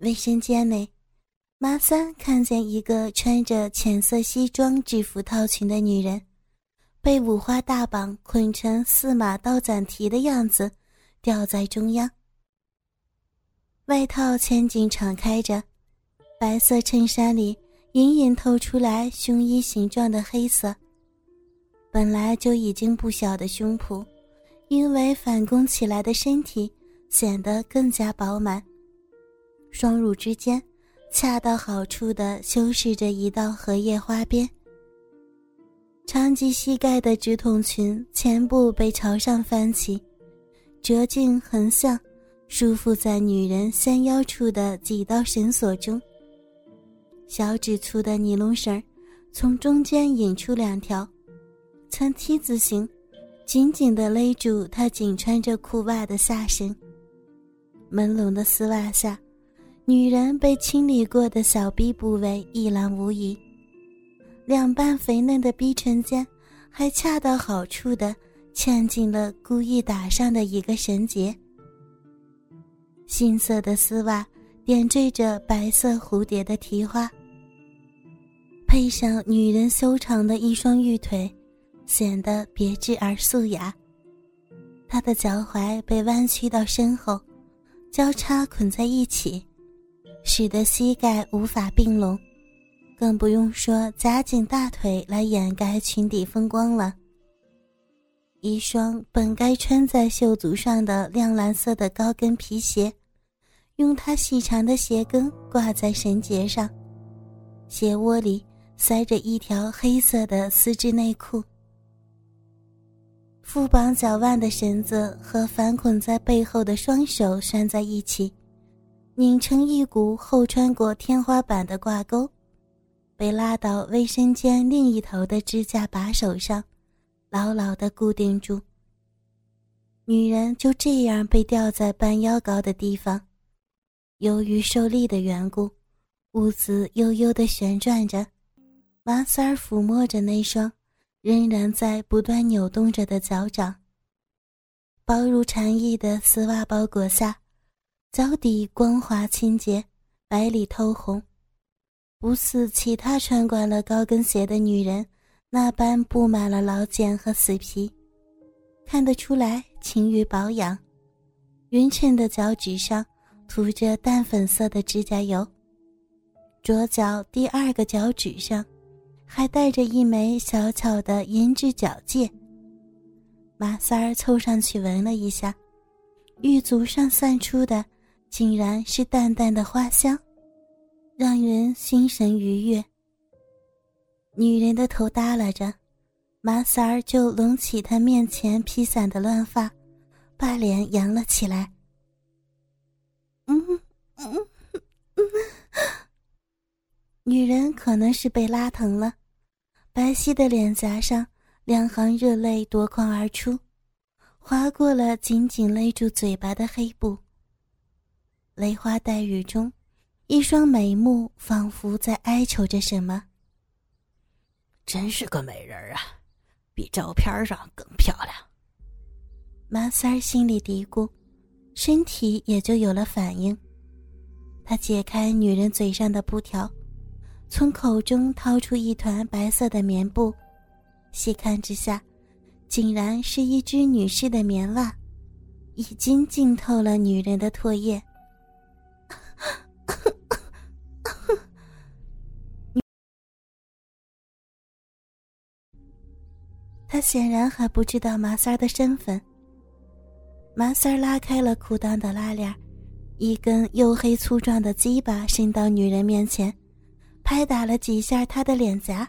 卫生间内，马三看见一个穿着浅色西装制服套裙的女人，被五花大绑捆成四马刀斩蹄的样子，吊在中央。外套前襟敞开着，白色衬衫里隐隐透出来胸衣形状的黑色。本来就已经不小的胸脯，因为反弓起来的身体显得更加饱满。双乳之间，恰到好处地修饰着一道荷叶花边。长及膝盖的直筒裙前部被朝上翻起，折颈横向，束缚在女人纤腰处的几道绳索中。小指粗的尼龙绳从中间引出两条，呈 T 字形，紧紧地勒住她仅穿着裤袜的下身。朦胧的丝袜下。女人被清理过的小臂部位一览无遗，两瓣肥嫩的逼唇间还恰到好处的嵌进了故意打上的一个绳结。杏色的丝袜点缀着白色蝴蝶的提花，配上女人修长的一双玉腿，显得别致而素雅。她的脚踝被弯曲到身后，交叉捆在一起。使得膝盖无法并拢，更不用说夹紧大腿来掩盖裙底风光了。一双本该穿在袖足上的亮蓝色的高跟皮鞋，用它细长的鞋跟挂在绳结上，鞋窝里塞着一条黑色的丝质内裤。缚绑脚腕的绳子和反捆在背后的双手拴在一起。拧成一股后穿过天花板的挂钩，被拉到卫生间另一头的支架把手上，牢牢地固定住。女人就这样被吊在半腰高的地方，由于受力的缘故，屋子悠悠地旋转着。马三儿抚摸着那双仍然在不断扭动着的脚掌，薄如蝉翼的丝袜包裹下。脚底光滑清洁，白里透红，不似其他穿惯了高跟鞋的女人那般布满了老茧和死皮，看得出来勤于保养。匀称的脚趾上涂着淡粉色的指甲油，左脚第二个脚趾上还戴着一枚小巧的银质脚戒。马三儿凑上去闻了一下，玉足上散出的。竟然是淡淡的花香，让人心神愉悦。女人的头耷拉着，马三儿就拢起她面前披散的乱发，把脸扬了起来。嗯嗯嗯，女人可能是被拉疼了，白皙的脸颊上两行热泪夺眶而出，划过了紧紧勒住嘴巴的黑布。雷花带雨中，一双美目仿佛在哀求着什么。真是个美人啊，比照片上更漂亮。马三儿心里嘀咕，身体也就有了反应。他解开女人嘴上的布条，从口中掏出一团白色的棉布，细看之下，竟然是一只女士的棉袜，已经浸透了女人的唾液。他显然还不知道麻三儿的身份。麻三儿拉开了裤裆的拉链，一根黝黑粗壮的鸡巴伸到女人面前，拍打了几下她的脸颊。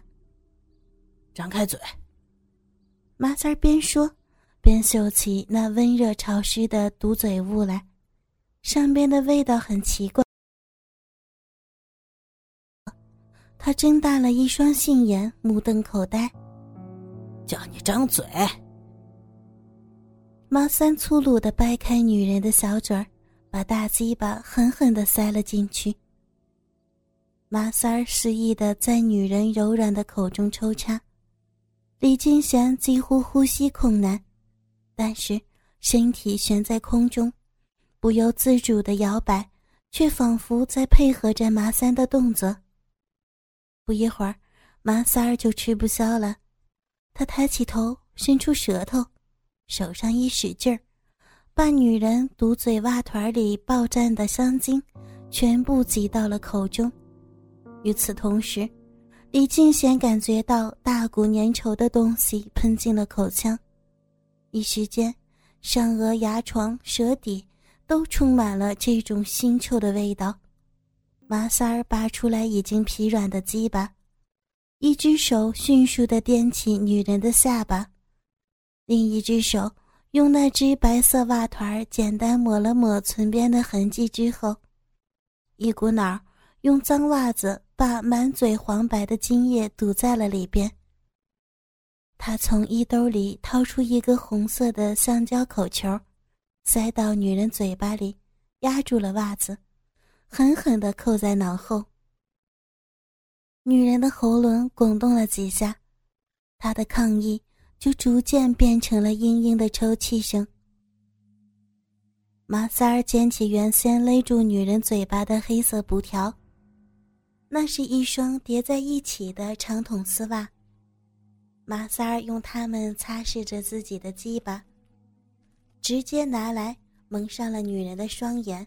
张开嘴。麻三儿边说边嗅起那温热潮湿的毒嘴物来，上边的味道很奇怪。他睁大了一双杏眼，目瞪口呆。叫你张嘴！麻三粗鲁的掰开女人的小嘴儿，把大鸡巴狠狠的塞了进去。马三儿示意的在女人柔软的口中抽插，李金贤几乎呼吸困难，但是身体悬在空中，不由自主的摇摆，却仿佛在配合着马三的动作。不一会儿，马三儿就吃不消了，他抬起头，伸出舌头，手上一使劲儿，把女人堵嘴袜团里爆绽的香精全部挤到了口中。与此同时，李静贤感觉到大股粘稠的东西喷进了口腔，一时间，上颚、牙床、舌底。都充满了这种腥臭的味道。麻三儿拔出来已经疲软的鸡巴，一只手迅速地掂起女人的下巴，另一只手用那只白色袜团简单抹了抹唇边的痕迹之后，一股脑用脏袜子把满嘴黄白的精液堵在了里边。他从衣兜里掏出一个红色的橡胶口球。塞到女人嘴巴里，压住了袜子，狠狠地扣在脑后。女人的喉咙滚动了几下，她的抗议就逐渐变成了嘤嘤的抽泣声。马三儿捡起原先勒住女人嘴巴的黑色布条，那是一双叠在一起的长筒丝袜。马三儿用它们擦拭着自己的鸡巴。直接拿来蒙上了女人的双眼，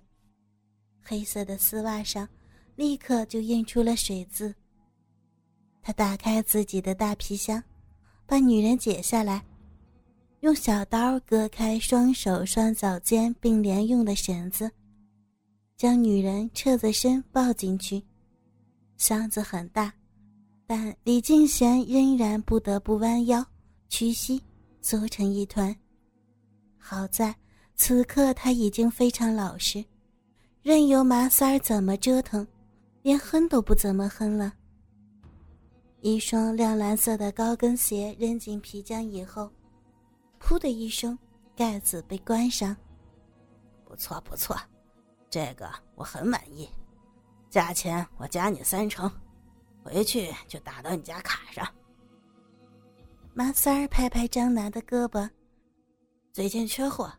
黑色的丝袜上立刻就印出了水渍。他打开自己的大皮箱，把女人解下来，用小刀割开双手双脚间并联用的绳子，将女人侧着身抱进去。箱子很大，但李静贤仍然不得不弯腰屈膝，缩成一团。好在此刻他已经非常老实，任由麻三儿怎么折腾，连哼都不怎么哼了。一双亮蓝色的高跟鞋扔进皮箱以后，噗的一声，盖子被关上。不错不错，这个我很满意，价钱我加你三成，回去就打到你家卡上。马三儿拍拍张楠的胳膊。最近缺货，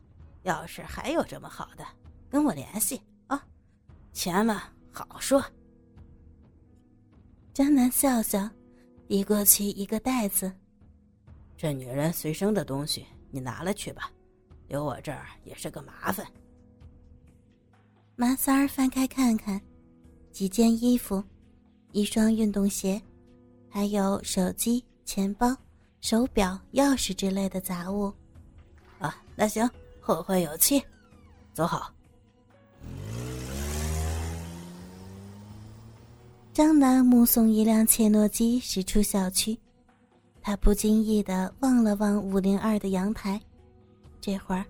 要是还有这么好的，跟我联系啊，钱嘛好说。张楠笑笑，递过去一个袋子。这女人随身的东西你拿了去吧，留我这儿也是个麻烦。马三儿翻开看看，几件衣服，一双运动鞋，还有手机、钱包、手表、钥匙之类的杂物。啊，那行，后会有期，走好。张楠目送一辆切诺基驶出小区，他不经意的望了望五零二的阳台，这会儿，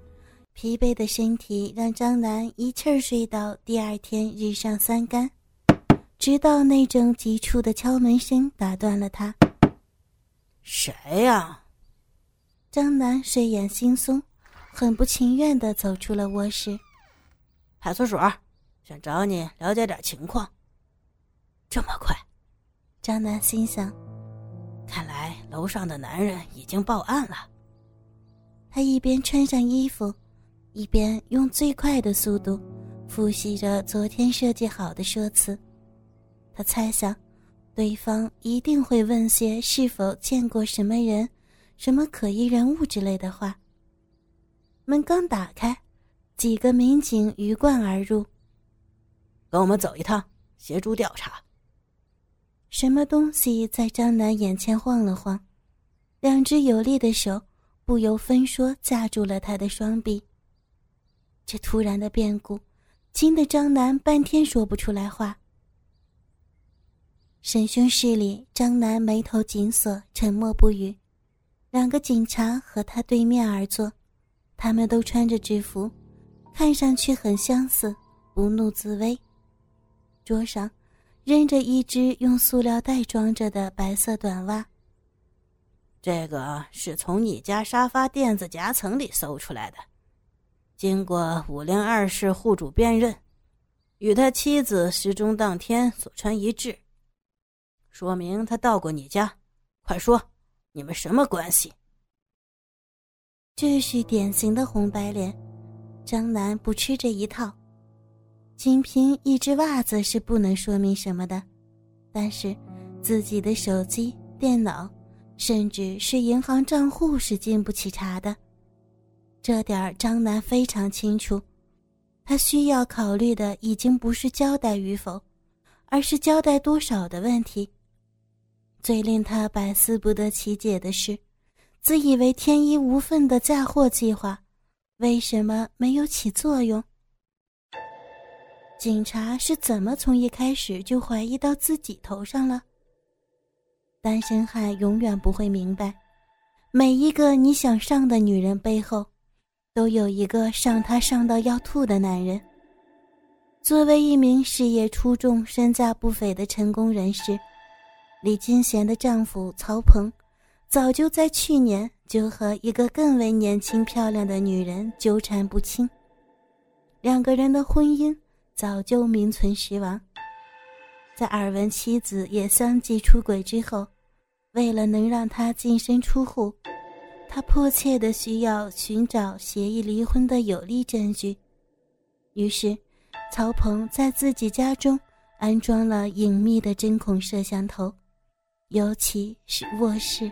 疲惫的身体让张楠一气儿睡到第二天日上三竿，直到那阵急促的敲门声打断了他。谁呀？张楠睡眼惺忪，很不情愿的走出了卧室。派出所，想找你了解点情况。这么快，张楠心想，看来楼上的男人已经报案了。他一边穿上衣服，一边用最快的速度复习着昨天设计好的说辞。他猜想，对方一定会问些是否见过什么人。什么可疑人物之类的话。门刚打开，几个民警鱼贯而入。跟我们走一趟，协助调查。什么东西在张楠眼前晃了晃，两只有力的手不由分说架住了他的双臂。这突然的变故，惊得张楠半天说不出来话。审讯室里，张楠眉头紧锁，沉默不语。两个警察和他对面而坐，他们都穿着制服，看上去很相似，不怒自威。桌上扔着一只用塑料袋装着的白色短袜。这个是从你家沙发垫子夹层里搜出来的，经过五零二室户主辨认，与他妻子失踪当天所穿一致，说明他到过你家。快说！你们什么关系？这是典型的红白脸，张楠不吃这一套。仅凭一只袜子是不能说明什么的，但是自己的手机、电脑，甚至是银行账户是经不起查的。这点张楠非常清楚，他需要考虑的已经不是交代与否，而是交代多少的问题。最令他百思不得其解的是，自以为天衣无缝的嫁祸计划，为什么没有起作用？警察是怎么从一开始就怀疑到自己头上了？单身汉永远不会明白，每一个你想上的女人背后，都有一个上他上到要吐的男人。作为一名事业出众、身价不菲的成功人士，李金贤的丈夫曹鹏，早就在去年就和一个更为年轻漂亮的女人纠缠不清，两个人的婚姻。早就名存实亡。在耳闻妻子也相继出轨之后，为了能让他净身出户，他迫切的需要寻找协议离婚的有力证据。于是，曹鹏在自己家中安装了隐秘的针孔摄像头，尤其是卧室。